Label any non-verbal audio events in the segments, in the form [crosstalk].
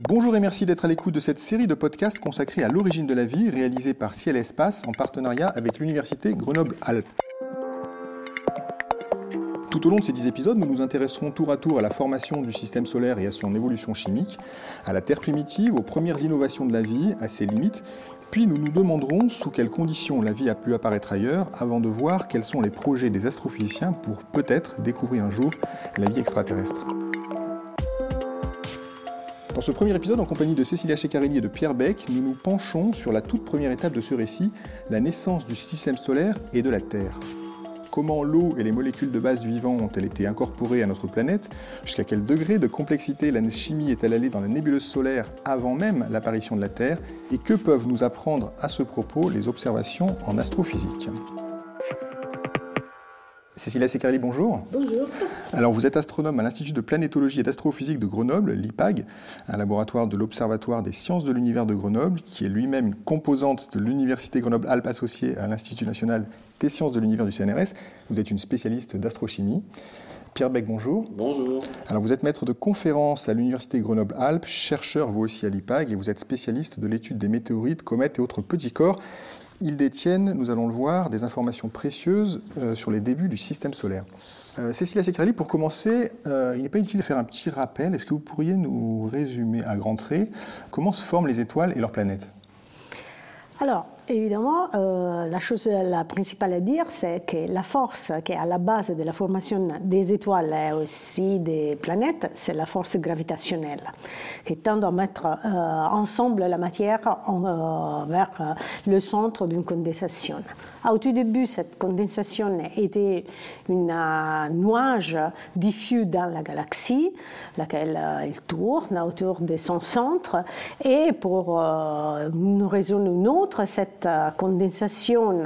Bonjour et merci d'être à l'écoute de cette série de podcasts consacrée à l'origine de la vie, réalisée par Ciel Espace en partenariat avec l'Université Grenoble-Alpes. Tout au long de ces dix épisodes, nous nous intéresserons tour à tour à la formation du système solaire et à son évolution chimique, à la Terre primitive, aux premières innovations de la vie, à ses limites, puis nous nous demanderons sous quelles conditions la vie a pu apparaître ailleurs, avant de voir quels sont les projets des astrophysiciens pour peut-être découvrir un jour la vie extraterrestre. Dans ce premier épisode, en compagnie de Cécilia Ceccarini et de Pierre Beck, nous nous penchons sur la toute première étape de ce récit, la naissance du système solaire et de la Terre. Comment l'eau et les molécules de base du vivant ont-elles été incorporées à notre planète? Jusqu'à quel degré de complexité la chimie est-elle allée dans la nébuleuse solaire avant même l'apparition de la Terre? Et que peuvent nous apprendre à ce propos les observations en astrophysique? Cécilia Seccarelli, bonjour. Bonjour. Alors, vous êtes astronome à l'Institut de planétologie et d'astrophysique de Grenoble, l'IPAG, un laboratoire de l'Observatoire des sciences de l'univers de Grenoble, qui est lui-même une composante de l'Université Grenoble-Alpes associée à l'Institut national des sciences de l'univers du CNRS. Vous êtes une spécialiste d'astrochimie. Pierre Beck, bonjour. Bonjour. Alors, vous êtes maître de conférence à l'Université Grenoble-Alpes, chercheur vous aussi à l'IPAG, et vous êtes spécialiste de l'étude des météorites, comètes et autres petits corps. Ils détiennent, nous allons le voir, des informations précieuses euh, sur les débuts du système solaire. Euh, Cécilia pour commencer, euh, il n'est pas inutile de faire un petit rappel. Est-ce que vous pourriez nous résumer à grands traits comment se forment les étoiles et leurs planètes? Alors, Évidemment, euh, la chose la principale à dire, c'est que la force qui est à la base de la formation des étoiles et aussi des planètes, c'est la force gravitationnelle, qui tend à mettre euh, ensemble la matière euh, vers le centre d'une condensation. Au tout début, cette condensation était une nuage diffus dans la galaxie, laquelle elle tourne autour de son centre, et pour une raison ou une autre, cette euh, condensation,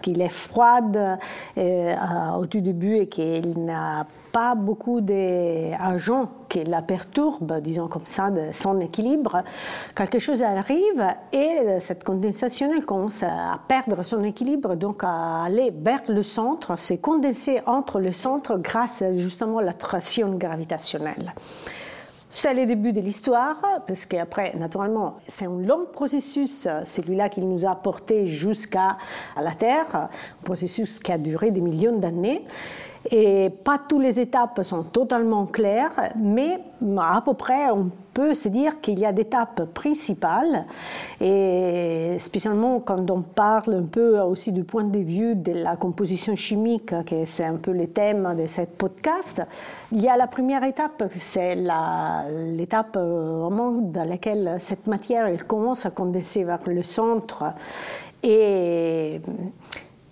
qu'il est froide euh, au tout début et qu'il n'a pas beaucoup d'agents qui la perturbent, disons comme ça, de son équilibre, quelque chose arrive et cette condensation elle commence à perdre son équilibre, donc à aller vers le centre, se condenser entre le centre grâce justement à l'attraction gravitationnelle. C'est le début de l'histoire, parce qu'après, naturellement, c'est un long processus, celui-là qui nous a porté jusqu'à la Terre, un processus qui a duré des millions d'années. Et pas toutes les étapes sont totalement claires, mais à peu près on peut se dire qu'il y a des étapes principales, et spécialement quand on parle un peu aussi du point de vue de la composition chimique, qui c'est un peu le thème de ce podcast, il y a la première étape, c'est l'étape euh, vraiment dans laquelle cette matière elle commence à condenser vers le centre. Et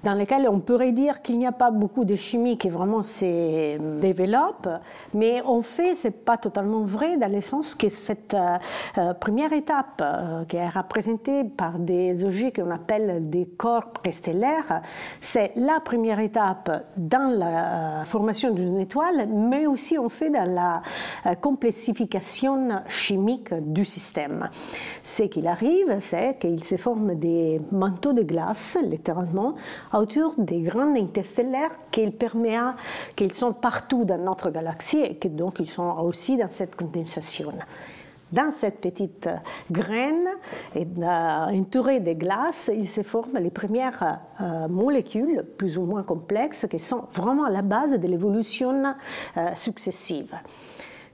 dans lesquels on pourrait dire qu'il n'y a pas beaucoup de chimie qui vraiment se développe, mais en fait, ce n'est pas totalement vrai dans le sens que cette euh, euh, première étape, euh, qui est représentée par des objets qu'on appelle des corps préstellaires, c'est la première étape dans la formation d'une étoile, mais aussi en fait dans la complexification chimique du système. Ce qu'il arrive, c'est qu'il se forme des manteaux de glace, littéralement, autour des grands interstellaires qu'ils qu'ils sont partout dans notre galaxie et que donc ils sont aussi dans cette condensation. Dans cette petite graine entourée de glace, il se forment les premières euh, molécules plus ou moins complexes qui sont vraiment la base de l'évolution euh, successive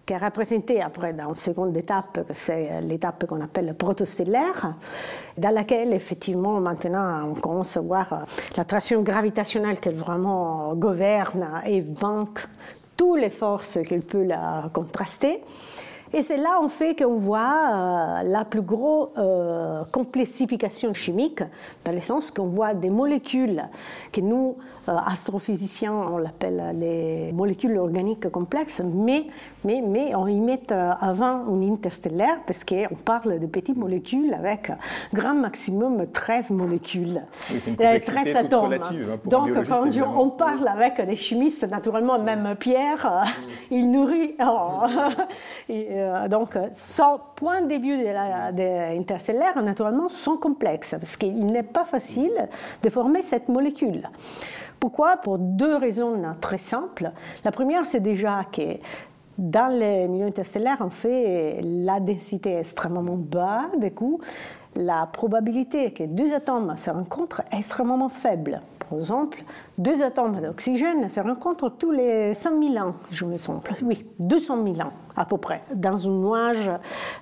qui est représentée après dans une seconde étape, c'est l'étape qu'on appelle protostellaire, dans laquelle effectivement maintenant on commence à voir l'attraction gravitationnelle qui vraiment gouverne et vaincre toutes les forces qu'elle peut la contraster. Et c'est là en fait qu'on voit euh, la plus grosse euh, complexification chimique, dans le sens qu'on voit des molécules que nous, euh, astrophysiciens, on l'appelle les molécules organiques complexes, mais, mais, mais on y met avant une interstellaire parce qu'on parle de petites molécules avec grand maximum 13 molécules, oui, une 13 atomes. Hein, Donc quand on parle avec des chimistes, naturellement même Pierre, il nourrit. Oh, [laughs] Euh, donc, son point de vue de interstellaire, naturellement, sont complexes, parce qu'il n'est pas facile de former cette molécule. Pourquoi? Pour deux raisons très simples. La première, c'est déjà que Dans les milieux interstellaires, en fait, la densité est extrêmement basse, du coup, la probabilité que deux atomes se rencontrent est extrêmement faible. Par exemple, deux atomes d'oxygène se rencontrent tous les 100 000 ans, je me semble. Oui, 200 000 ans à peu près, dans un nuage,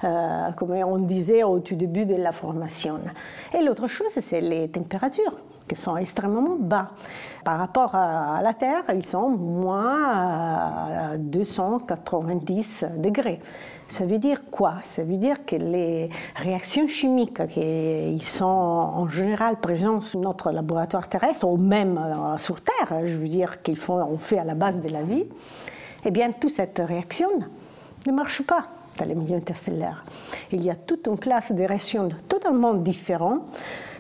euh, comme on disait au tout début de la formation. Et l'autre chose, c'est les températures sont extrêmement bas. Par rapport à la Terre, ils sont moins 290 degrés. Ça veut dire quoi? Ça veut dire que les réactions chimiques qui sont en général présentes sur notre laboratoire terrestre, ou même euh, sur Terre, je veux dire qu'on fait à la base de la vie, eh bien, toute cette réaction ne marche pas dans les milieux interstellaires. Il y a toute une classe de réactions totalement différentes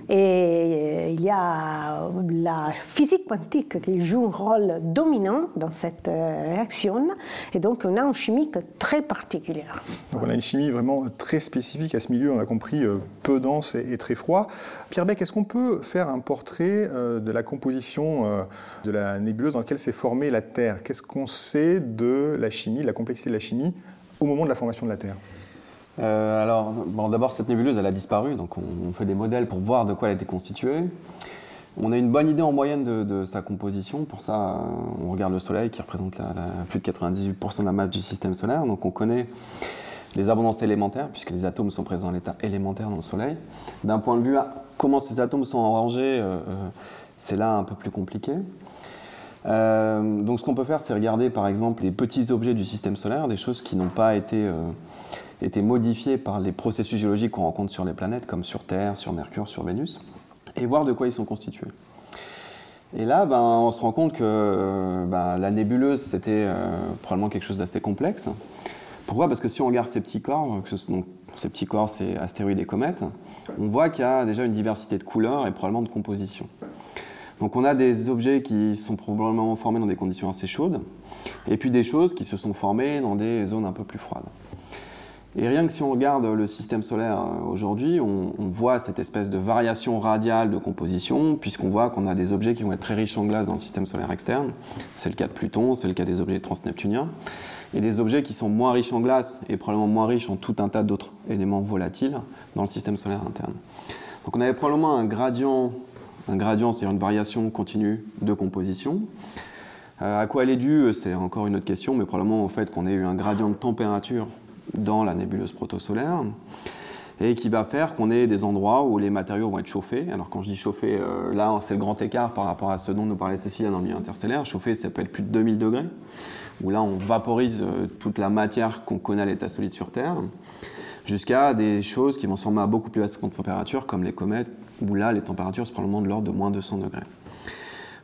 et euh, il y a la physique quantique qui joue un rôle dominant dans cette euh, réaction. Et donc, on a une chimie très particulière. Donc, on a une chimie vraiment très spécifique à ce milieu, on a compris, euh, peu dense et très froid. Pierre Beck, est-ce qu'on peut faire un portrait de la composition de la nébuleuse dans laquelle s'est formée la Terre? Qu'est-ce qu'on sait de la chimie, de la complexité de la chimie au moment de la formation de la Terre? Euh, alors, bon, d'abord, cette nébuleuse, elle a disparu, donc on, fait des modèles pour voir de quoi elle était constituée. On a une bonne idée en moyenne de, sa composition. Pour ça, on regarde le Soleil qui représente plus de 98% de la masse du système solaire. Donc on connaît les abondances élémentaires, puisque les atomes sont présents à l'état élémentaire dans le Soleil. D'un point de vue comment ces atomes sont arrangés, euh, euh, c'est là un peu plus compliqué. donc ce qu'on peut faire, c'est regarder par exemple des petits objets du système solaire, des choses qui n'ont pas été été modifiés par les processus géologiques qu'on rencontre sur les planètes, comme sur Terre, sur Mercure, sur Vénus, et voir de quoi ils sont constitués. Et là, ben, on se rend compte que ben, la nébuleuse, c'était euh, probablement quelque chose d'assez complexe. Pourquoi? Parce que si on regarde ces petits corps, donc, ces petits corps, c'est astéroïdes et comètes, on voit qu'il y a déjà une diversité de couleurs et probablement de composition. Donc on a des objets qui sont probablement formés dans des conditions assez chaudes, et puis des choses qui se sont formées dans des zones un peu plus froides. Et rien que si on regarde le système solaire euh, aujourd'hui, on, voit cette espèce de variation radiale de composition, puisqu'on voit qu'on a des objets qui vont être très riches en glace dans le système solaire externe. C'est le cas de Pluton, c'est le cas des objets transneptuniens. Et des objets qui sont moins riches en glace et probablement moins riches en tout un tas d'autres éléments volatiles dans le système solaire interne. Donc on avait probablement un gradient, un gradient c'est-à-dire une variation continue de composition. Euh, à quoi elle est due, c'est encore une autre question, mais probablement au fait qu'on ait eu un gradient de température dans la nébuleuse protosolaire et qui va faire qu'on ait des endroits où les matériaux vont être chauffés. Alors quand je dis chauffé, euh, là c'est le grand écart par rapport à ce dont nous parlait Cécilia dans le milieu interstellaire. Chauffé, ça peut être plus de 2000 degrés, où là on vaporise euh, toute la matière qu'on connaît à l'état solide sur Terre, jusqu'à des choses qui vont se former à beaucoup plus basse température, comme les comètes, où là les températures sont probablement de l'ordre de moins de 100 degrés.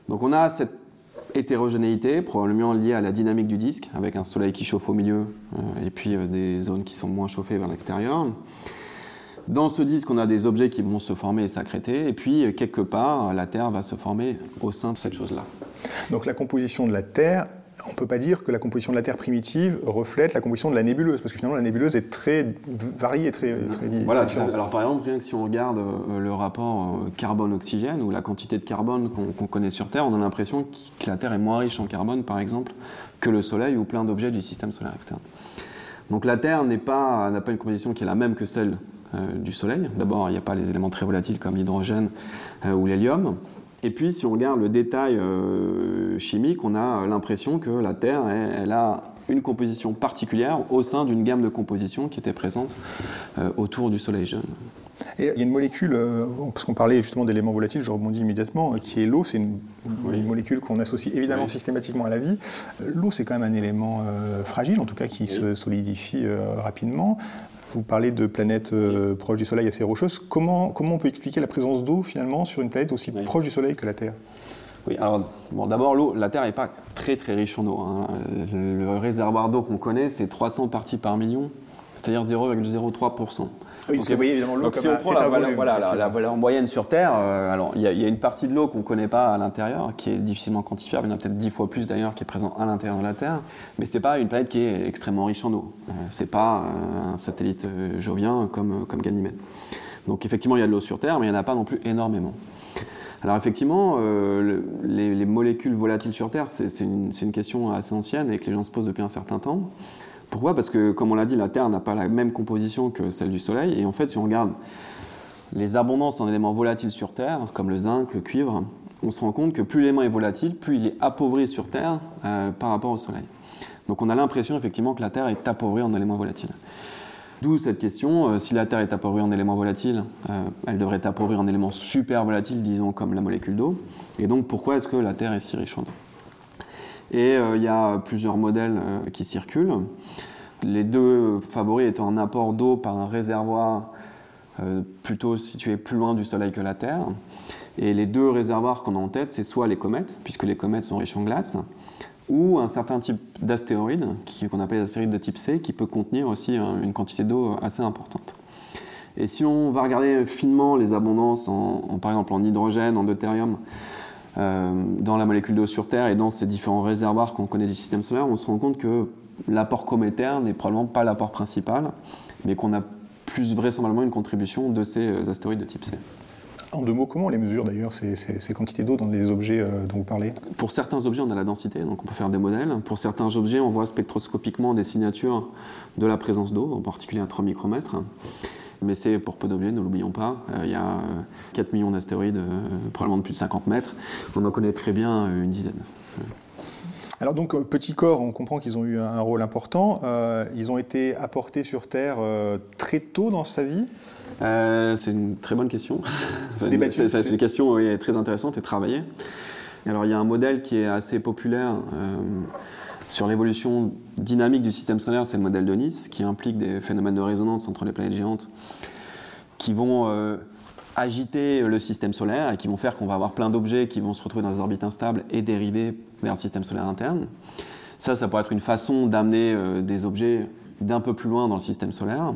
Donc on a cette hétérogénéité, probablement liée à la dynamique du disque, avec un soleil qui chauffe au milieu euh, et puis euh, des zones qui sont moins chauffées vers l'extérieur. Dans ce disque, on a des objets qui vont se former et s'accréter, et puis euh, quelque part, la Terre va se former au sein de cette chose-là. Donc la composition de la Terre on ne peut pas dire que la composition de la Terre primitive reflète la composition de la nébuleuse, parce que finalement la nébuleuse est très variée et très, très Voilà, alors par exemple, rien que si on regarde euh, le rapport euh, carbone-oxygène, ou la quantité de carbone qu'on connaît sur Terre, on a l'impression que la Terre est moins riche en carbone, par exemple, que le Soleil ou plein d'objets du système solaire externe. Donc la Terre n'a pas, pas une composition qui est la même que celle euh, du Soleil. D'abord, il n'y a pas les éléments très volatiles comme l'hydrogène ou l'hélium. Et puis, si on regarde le détail euh, chimique, on a l'impression que la Terre, elle, a une composition particulière au sein d'une gamme de compositions qui était présente euh, autour du Soleil jeune. Et il y a une molécule, euh, parce qu'on parlait justement d'éléments volatiles, je rebondis immédiatement, qui est l'eau. C'est une, molécule qu'on associe évidemment systématiquement à la vie. L'eau, c'est quand même un élément fragile, en tout cas qui se solidifie rapidement. Vous parlez de planètes euh, proches du Soleil assez rocheuses. Comment, comment on peut expliquer la présence d'eau finalement sur une planète aussi proche du Soleil que la Terre? Oui, alors bon, d'abord l'eau, la Terre n'est pas très très riche en eau. Hein. Le, réservoir d'eau qu'on connaît, c'est 300 parties par million, c'est-à-dire 0,03%. Oui, que vous voyez évidemment l'eau comme si on prend la, valeur, voilà, la, valeur moyenne sur Terre, euh, alors il y, a une partie de l'eau qu'on ne connaît pas à l'intérieur, qui est difficilement quantifiable, il y en a peut-être 10 fois plus d'ailleurs qui est présent à l'intérieur de la Terre, mais ce n'est pas une planète qui est extrêmement riche en eau. Euh, ce n'est pas euh, un satellite jovien comme, comme Ganymède. Donc effectivement il y a de l'eau sur Terre, mais il n'y en a pas non plus énormément. Alors effectivement, euh, les, molécules volatiles sur Terre, c'est une, une, question assez ancienne et que les gens se posent depuis un certain temps. Pourquoi? Parce que, comme on l'a dit, la Terre n'a pas la même composition que celle du Soleil. Et en fait, si on regarde les abondances en éléments volatiles sur Terre, comme le zinc, le cuivre, on se rend compte que plus l'élément est volatile, plus il est appauvri sur Terre euh, par rapport au Soleil. Donc on a l'impression effectivement que la Terre est appauvrie en éléments volatiles. D'où cette question, euh, si la Terre est appauvrie en éléments volatiles, euh, elle devrait être appauvrie en éléments super volatiles, disons comme la molécule d'eau. Et donc pourquoi est-ce que la Terre est si riche en eau? Et il y a plusieurs modèles qui circulent. Les deux favoris étant un apport d'eau par un réservoir plutôt situé plus loin du Soleil que la Terre, et les deux réservoirs qu'on a en tête, c'est soit les comètes, puisque les comètes sont riches en glace, ou un certain type d'astéroïde, qu'on appelle l'astéroïde de type C, qui peut contenir aussi une quantité d'eau assez importante. Et si on va regarder finement les abondances, par exemple en hydrogène, en deutérium, euh, dans la molécule d'eau sur Terre et dans ces différents réservoirs qu'on connaît du système solaire, on se rend compte que l'apport cométaire n'est probablement pas l'apport principal, mais qu'on a plus vraisemblablement une contribution de ces astéroïdes de type C. En deux mots, comment on les mesure d'ailleurs, ces, quantités d'eau dans les objets euh, dont vous parlez? Pour certains objets, on a la densité, donc on peut faire des modèles. Pour certains objets, on voit spectroscopiquement des signatures de la présence d'eau, en particulier à 3 micromètres. Mais c'est pour peu d'objets, ne l'oublions pas. Euh, il y a 4 euh, millions d'astéroïdes, probablement de plus de 50 mètres. On en connaît très bien une dizaine. Alors donc, petits corps, on comprend qu'ils ont eu un rôle important. ils ont été apportés sur Terre très tôt dans sa vie? Euh, c'est une très bonne question. [laughs] c'est une question très intéressante et travaillée. Alors il y a un modèle qui est assez populaire euh, sur l'évolution dynamique du système solaire, c'est le modèle de Nice, qui implique des phénomènes de résonance entre les planètes géantes qui vont euh, agiter le système solaire et qui vont faire qu'on va avoir plein d'objets qui vont se retrouver dans des orbites instables et dériver vers le système solaire interne. Ça, ça pourrait être une façon d'amener des objets d'un peu plus loin dans le système solaire.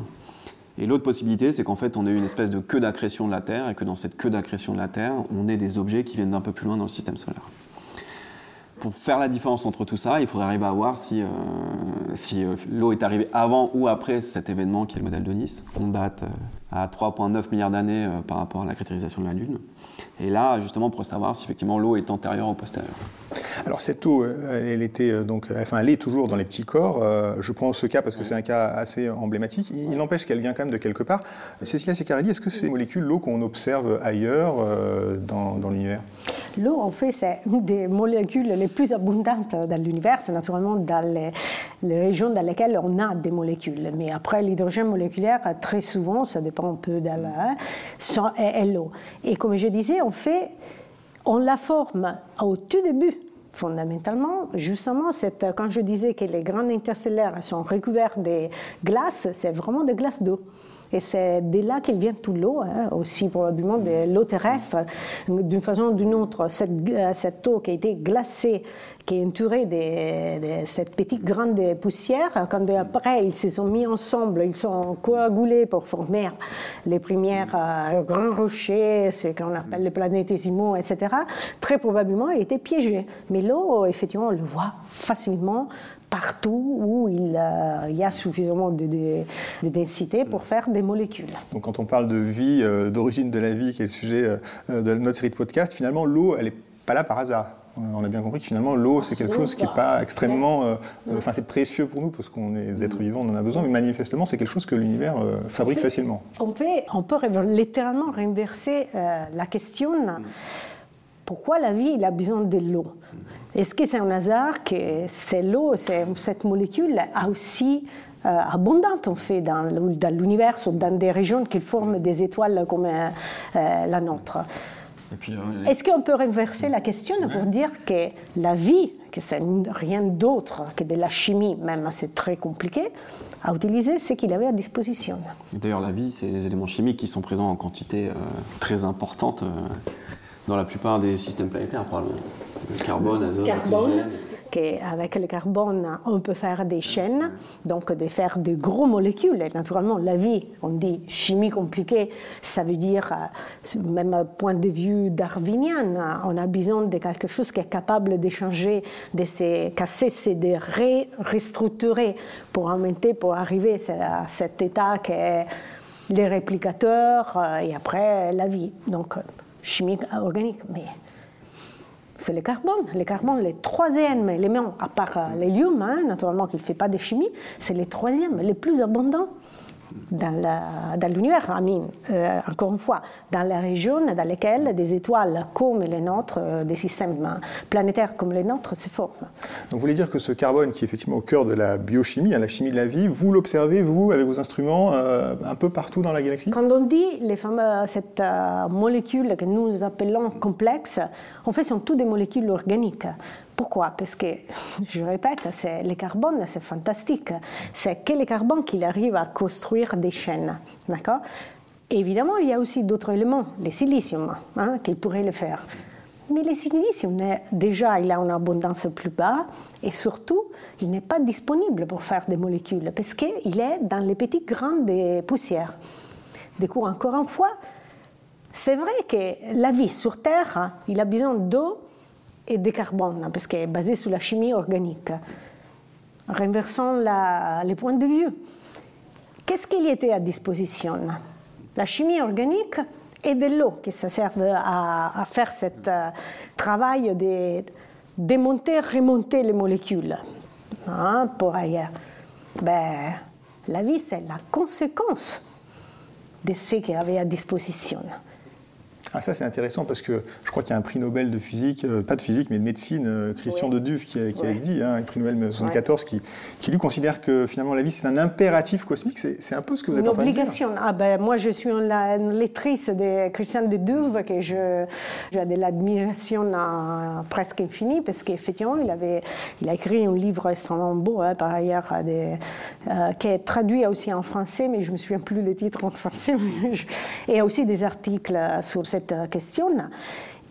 Et l'autre possibilité, c'est qu'en fait, on ait une espèce de queue d'accrétion de la Terre, et que dans cette queue d'accrétion de la Terre, on ait des objets qui viennent d'un peu plus loin dans le système solaire. Pour faire la différence entre tout ça, il faudrait arriver à voir si, euh, euh, l'eau est arrivée avant ou après cet événement qui est le modèle de Nice. On date euh, à 3,9 milliards d'années par rapport à la cristallisation de la Lune. Et là, justement, pour savoir si effectivement l'eau est antérieure ou postérieure. Alors cette eau, elle, était euh, donc, enfin, elle est toujours dans les petits corps. Euh, je prends ce cas parce que c'est un cas assez emblématique. Il, n'empêche qu'elle vient quand même de quelque part. Cécilia Secarelli, est-ce que c'est molécules, l'eau qu'on observe ailleurs euh, dans, l'univers? L'eau, en fait, c'est une des molécules les plus abondantes dans l'univers. C'est naturellement dans les, régions dans lesquelles on a des molécules. Mais après, l'hydrogène moléculaire, très souvent, ça dépend un peu de la, est l'eau. Et comme je disais, on fait on la forme au tout début fondamentalement, justement, quand je disais que les grands interstellaires sont recouverts de glaces, c'est vraiment des glaces d'eau. Et c'est de là qu'il vient toute l'eau, hein, aussi probablement de l'eau terrestre. D'une façon ou d'une autre, cette, cette, eau qui a été glacée, qui est entourée de, cette petite grande poussière, quand après ils se sont mis ensemble, ils sont coagulés pour former les premières euh, grands rochers, ce qu'on appelle les planétésimaux, etc., très probablement a été piégée. Mais l'eau, effectivement, on le voit facilement partout où il, euh, y a suffisamment de, densité pour faire des molécules. Donc quand on parle de vie, euh, d'origine de la vie, qui est le sujet euh, de notre série de podcasts, finalement l'eau, elle n'est pas là par hasard. On a bien compris que finalement l'eau, c'est quelque chose qui n'est pas extrêmement... Enfin, c'est précieux pour nous parce qu'on est des êtres vivants, on en a besoin, mais manifestement, c'est quelque chose que l'univers fabrique facilement. On peut, on peut littéralement renverser la question pourquoi la vie il a besoin de l'eau? Est-ce que c'est un hasard que c'est l'eau, cette molécule a aussi euh, abondante en fait dans, l'univers ou dans des régions qui forment des étoiles comme euh, euh, la nôtre? Est-ce qu'on peut renverser la question pour dire que la vie, que c'est rien d'autre que de la chimie, même c'est très compliqué, a utilisé ce qu'il avait à disposition? D'ailleurs, la vie, c'est les éléments chimiques qui sont présents en quantité très importante dans la plupart des systèmes planétaires, probablement. Le carbone, azote, carbone, avec le carbone, on peut faire des chaînes, donc de faire de gros molécules. Et naturellement, la vie, on dit chimie compliquée, ça veut dire, euh, même point de vue darwinien, on a besoin de quelque chose qui est capable d'échanger, de se casser, de restructurer pour augmenter, pour arriver à cet état qui est les réplicateurs euh, et après la vie. Donc, chimie organique, mais c'est le carbone. Le carbone, le troisième élément, à part euh, l'hélium, hein, naturellement qu'il ne fait pas de chimie, c'est le troisième, le plus abondant dans l'univers, euh, encore une fois, dans la région dans laquelle des étoiles comme les nôtres, euh, des systèmes planétaires comme les nôtres se forment. Donc vous voulez dire que ce carbone qui est effectivement au cœur de la biochimie, hein, la chimie de la vie, vous l'observez, vous, avec vos instruments, euh, un peu partout dans la galaxie? Quand on dit les fameux, cette molécule que nous appelons complexe, en fait, ce sont toutes des molécules organiques. Pourquoi? Parce que, [laughs] je répète, c'est le carbone, c'est fantastique. C'est que le carbone qu'il arrive à construire des chaînes. D'accord? Évidemment, il y a aussi d'autres éléments, le silicium, hein, qu'il pourrait le faire. Mais le silicium, déjà, il a une abondance plus bas et surtout, il n'est pas disponible pour faire des molécules parce qu'il est dans les petits grains de poussière. Du coup, encore une fois, c'est vrai que la vie sur Terre, il a besoin d'eau et de carbone, parce qu'elle est basée sur la chimie organique. Renversons les points de vue. Qu'est-ce qu'il était à disposition? La chimie organique et de l'eau qui se servent à, faire ce euh, travail de démonter, remonter les molécules hein, pour ailleurs. Ben, la vie, c'est la conséquence de ce qu'il avait à disposition. Ah, ça, c'est intéressant parce que je crois qu'il y a un prix Nobel de physique, euh, pas de physique, mais de médecine, euh, Christian de Duve, qui a, dit, hein, un prix Nobel 1974, qui, qui, lui considère que finalement la vie, c'est un impératif cosmique. C'est un peu ce que vous êtes Une en train de dire. obligation. Ah ben, moi, je suis une, lectrice de Christian de Duve, que j'ai de l'admiration presque infinie, parce qu'effectivement, il, avait, il a écrit un livre extrêmement beau, hein, par ailleurs, euh, qui est traduit aussi en français, mais je ne me souviens plus le titre en français. [laughs] et aussi des articles sur cette euh, question.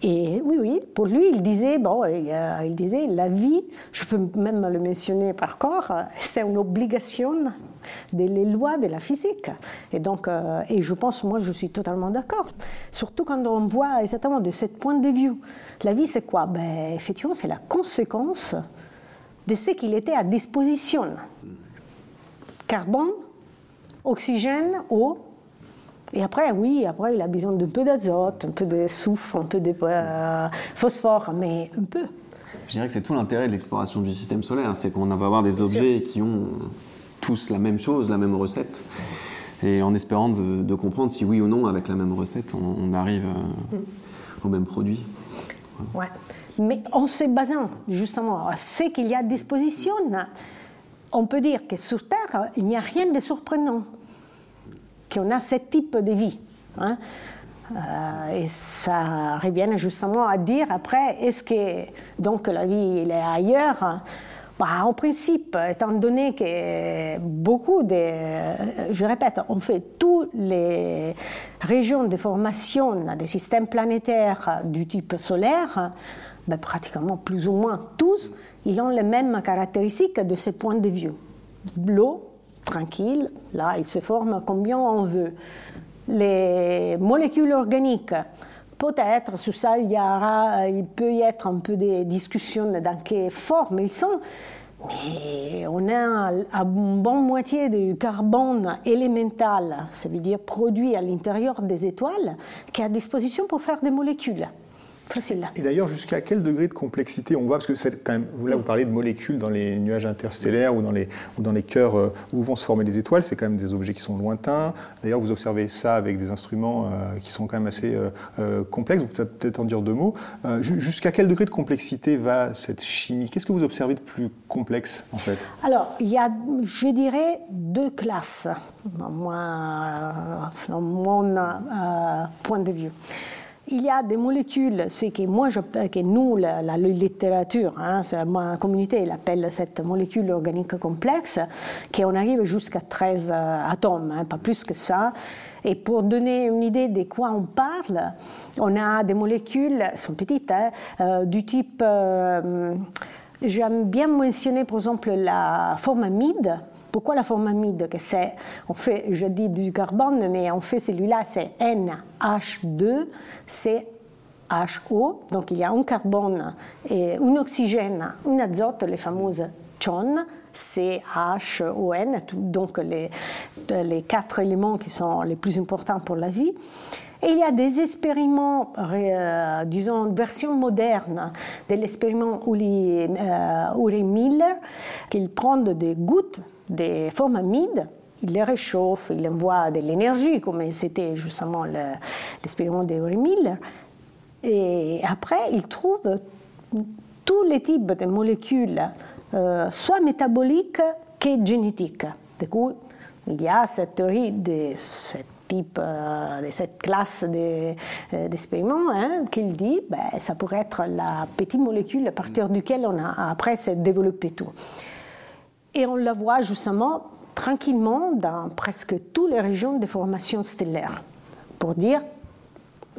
Et oui, oui, pour lui, il disait, bon, euh, il disait, la vie, je peux même le mentionner par corps, c'est une obligation des lois de la physique. Et donc, euh, et je pense, moi, je suis totalement d'accord. Surtout quand on voit exactement de ce point de vue. La vie, c'est quoi? Ben, Effectivement, c'est la conséquence de ce qu'il était à disposition. Carbone, oxygène, eau, et après, oui, après, il a besoin d'un peu d'azote, un peu de soufre, un peu de euh, phosphore, mais un peu. Je dirais que c'est tout l'intérêt de l'exploration du système solaire, c'est qu'on va avoir des objets qui ont tous la même chose, la même recette, et en espérant de, comprendre si oui ou non, avec la même recette, on, arrive euh, au même produit. Ouais. Mais en se basant justement à ce qu'il y a à disposition, on peut dire que sur Terre, il n'y a rien de surprenant qu'on a ce type de vie. Hein. Euh, et ça revient justement à dire après, est-ce que donc la vie est ailleurs bah, En principe, étant donné que beaucoup de, je répète, on fait toutes les régions de formation des systèmes planétaires du type solaire, bah, pratiquement plus ou moins tous, ils ont les mêmes caractéristiques de ce point de vue. L'eau, tranquille, là, il se forme combien on veut. Les molécules organiques, peut-être, sur ça, il, y aura, il peut y être un peu de discussions dans quelle forme ils sont, mais on a une bonne moitié du carbone élémental, ça veut dire produit à l'intérieur des étoiles, qui est à disposition pour faire des molécules. Et d'ailleurs, jusqu'à quel degré de complexité on voit Parce que c'est quand même, là, vous parlez de molécules dans les nuages interstellaires ou dans les, ou dans les cœurs euh, où vont se former les étoiles. C'est quand même des objets qui sont lointains. D'ailleurs, vous observez ça avec des instruments euh, qui sont quand même assez euh, complexes. Vous pouvez peut-être en dire deux mots. jusqu'à quel degré de complexité va cette chimie? Qu'est-ce que vous observez de plus complexe, en fait? Alors, il y a, je dirais, deux classes, moi, selon mon point de vue il y a des molécules, ce que moi, je, que nous, la, littérature, hein, ma communauté, l'appelle cette molécule organique complexe, qu'on arrive jusqu'à 13 euh, atomes, hein, pas plus que ça. Et pour donner une idée de quoi on parle, on a des molécules, sont petites, hein, euh, du type, euh, j'aime bien mentionner par exemple la formamide, pourquoi la formamide que c'est, on fait, je dis du carbone, mais on fait celui-là, c'est NH2, c'est HO, donc il y a un carbone et un oxygène, un azote, les fameuses CHON, C-H-O-N, donc les, quatre éléments qui sont les plus importants pour la vie. Et il y a des expériments, euh, disons, version moderne de l'expériment Uri, euh, Miller, qu'il prend des gouttes des formes amides il les réchauffe, il envoie de l'énergie, comme c'était justement l'expériment d'Uri Miller. Et après, il trouve tous les types de molécules, euh, soit métaboliques que génétiques. Du coup, il y a cette théorie de ce type, euh, de cette classe euh, d'expériments hein, qu'il dit ben, ça pourrait être la petite molécule à partir duquel on a après s'est développé tout. Et on la voit justement tranquillement dans presque toutes les régions de formation stellaire, pour dire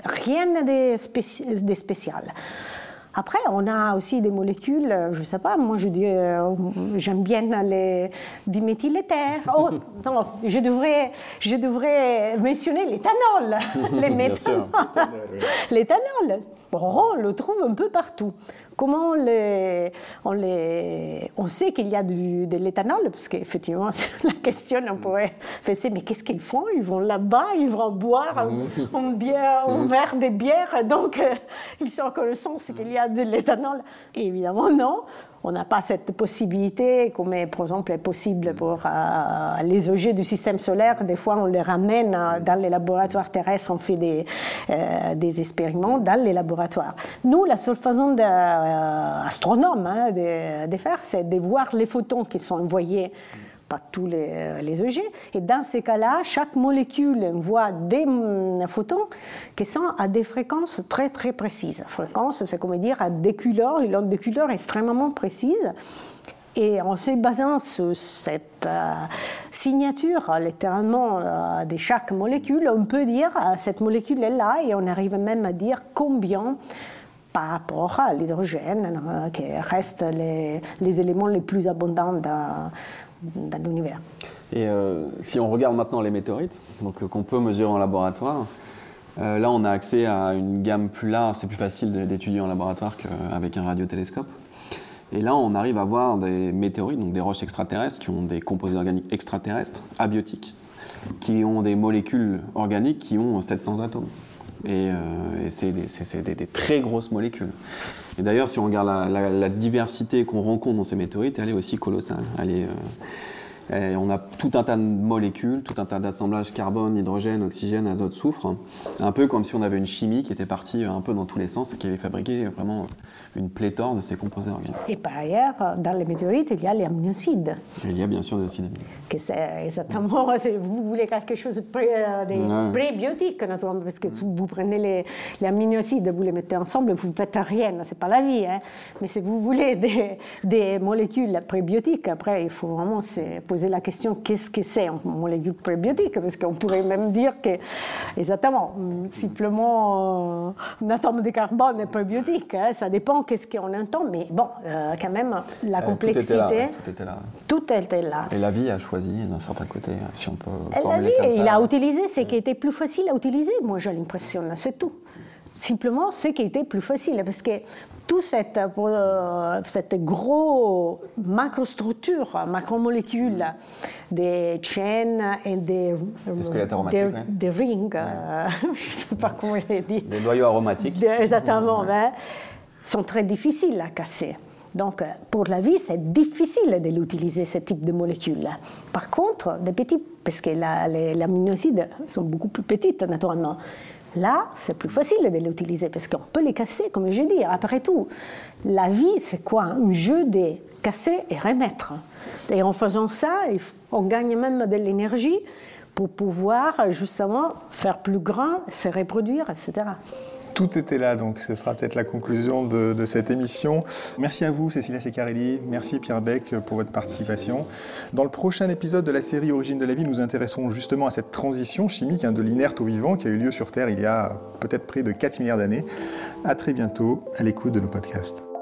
rien de, spécial. Après, on a aussi des molécules, je ne sais pas, moi je dis, euh, j'aime bien les diméthyléthers. [laughs] Oh, non, je devrais, je devrais mentionner l'éthanol. [laughs] [laughs] l'éthanol. on le trouve un peu partout. Comment on, les, on, les, on sait qu'il y a du, de l'éthanol? Parce qu'effectivement, la question, on pourrait penser, mais qu'est-ce qu'ils font? Ils vont là-bas, ils vont boire un, bière, un verre de bière, donc euh, ils sont sens qu'il y a de l'éthanol. Évidemment, non on n'a pas cette possibilité, comme par exemple est possible pour euh, les objets du système solaire. Des fois, on les ramène euh, dans les laboratoires terrestres, on fait des, euh, des expériments dans les laboratoires. Nous, la seule façon d'astronome hein, de, de, faire, c'est de voir les photons qui sont envoyés tous les, les objets. Et dans ces cas-là, chaque molécule envoie des mm, photons qui sont à des fréquences très très précises. Fréquence, c'est comme dire à des couleurs, une onde de couleur extrêmement précise. Et en se basant sur cette euh, signature, littéralement, euh, de chaque molécule, on peut dire euh, cette molécule est là et on arrive même à dire combien par rapport à l'hydrogène, qui reste les, les, éléments les plus abondants dans, dans l'univers. Et euh, si on regarde maintenant les météorites, donc euh, qu'on peut mesurer en laboratoire, euh, là on a accès à une gamme plus large, c'est plus facile d'étudier en laboratoire qu'avec un radiotélescope. Et là on arrive à voir des météorites, donc des roches extraterrestres qui ont des composés organiques extraterrestres, abiotiques, qui ont des molécules organiques qui ont 700 atomes. Et, c'est des, très grosses molécules. Et d'ailleurs, si on regarde la, diversité qu'on rencontre dans ces météorites, elle est aussi colossale. Elle est, euh, on a tout un tas de molécules, tout un tas d'assemblages carbone, hydrogène, oxygène, azote, soufre. Un peu comme si on avait une chimie qui était partie un peu dans tous les sens et qui avait fabriqué vraiment une pléthore de ces composés organiques. Et par ailleurs, dans les météorites, il y a les aminosides. Il y a bien sûr des acides. Que c'est exactement, [laughs] vous voulez quelque chose de pré, euh, prébiotique, naturellement, parce que vous prenez les, les, aminosides, vous les mettez ensemble, vous ne faites rien, c'est pas la vie. Hein. Mais si vous voulez des, des molécules prébiotiques, après, il faut vraiment poser la question qu'est-ce que c'est une molécule prébiotique Parce qu'on pourrait même dire que, exactement, simplement euh, un atome de carbone est prébiotique. Hein. ça dépend qu'est-ce qu'on entend, mais bon, euh, quand même, la complexité. Tout était là. Tout était là. Et la vie a choisi d'un certain côté, si on peut. La vie, il a utilisé ce qui était plus facile à utiliser, moi j'ai l'impression, c'est tout. Simplement, ce qui était plus facile, parce que toute cette, euh, cette grosse macrostructure, macromolécules des chaînes et des, des, des, rings, euh, [laughs] je ne sais pas comment je dire. Des noyaux aromatiques. exactement. Ben, sont très difficiles à casser. Donc, euh, pour la vie, c'est difficile de l'utiliser, ce type de molécules. Par contre, des petits, parce que les, aminosides sont beaucoup plus petites, naturellement. Là, c'est plus facile de l'utiliser parce qu'on peut les casser, comme je dis. Après tout, la vie, c'est quoi? Un jeu de casser et remettre. Et en faisant ça, on gagne même de l'énergie pour pouvoir justement faire plus grand, se reproduire, etc. Tout était là, donc ce sera peut-être la conclusion de, cette émission. Merci à vous, Cécilia Secarelli. Merci, Pierre Beck, pour votre participation. Dans le prochain épisode de la série Origine de la vie, nous intéresserons justement à cette transition chimique hein, de l'inerte au vivant qui a eu lieu sur Terre il y a peut-être près de 4 milliards d'années. À très bientôt à l'écoute de nos podcasts.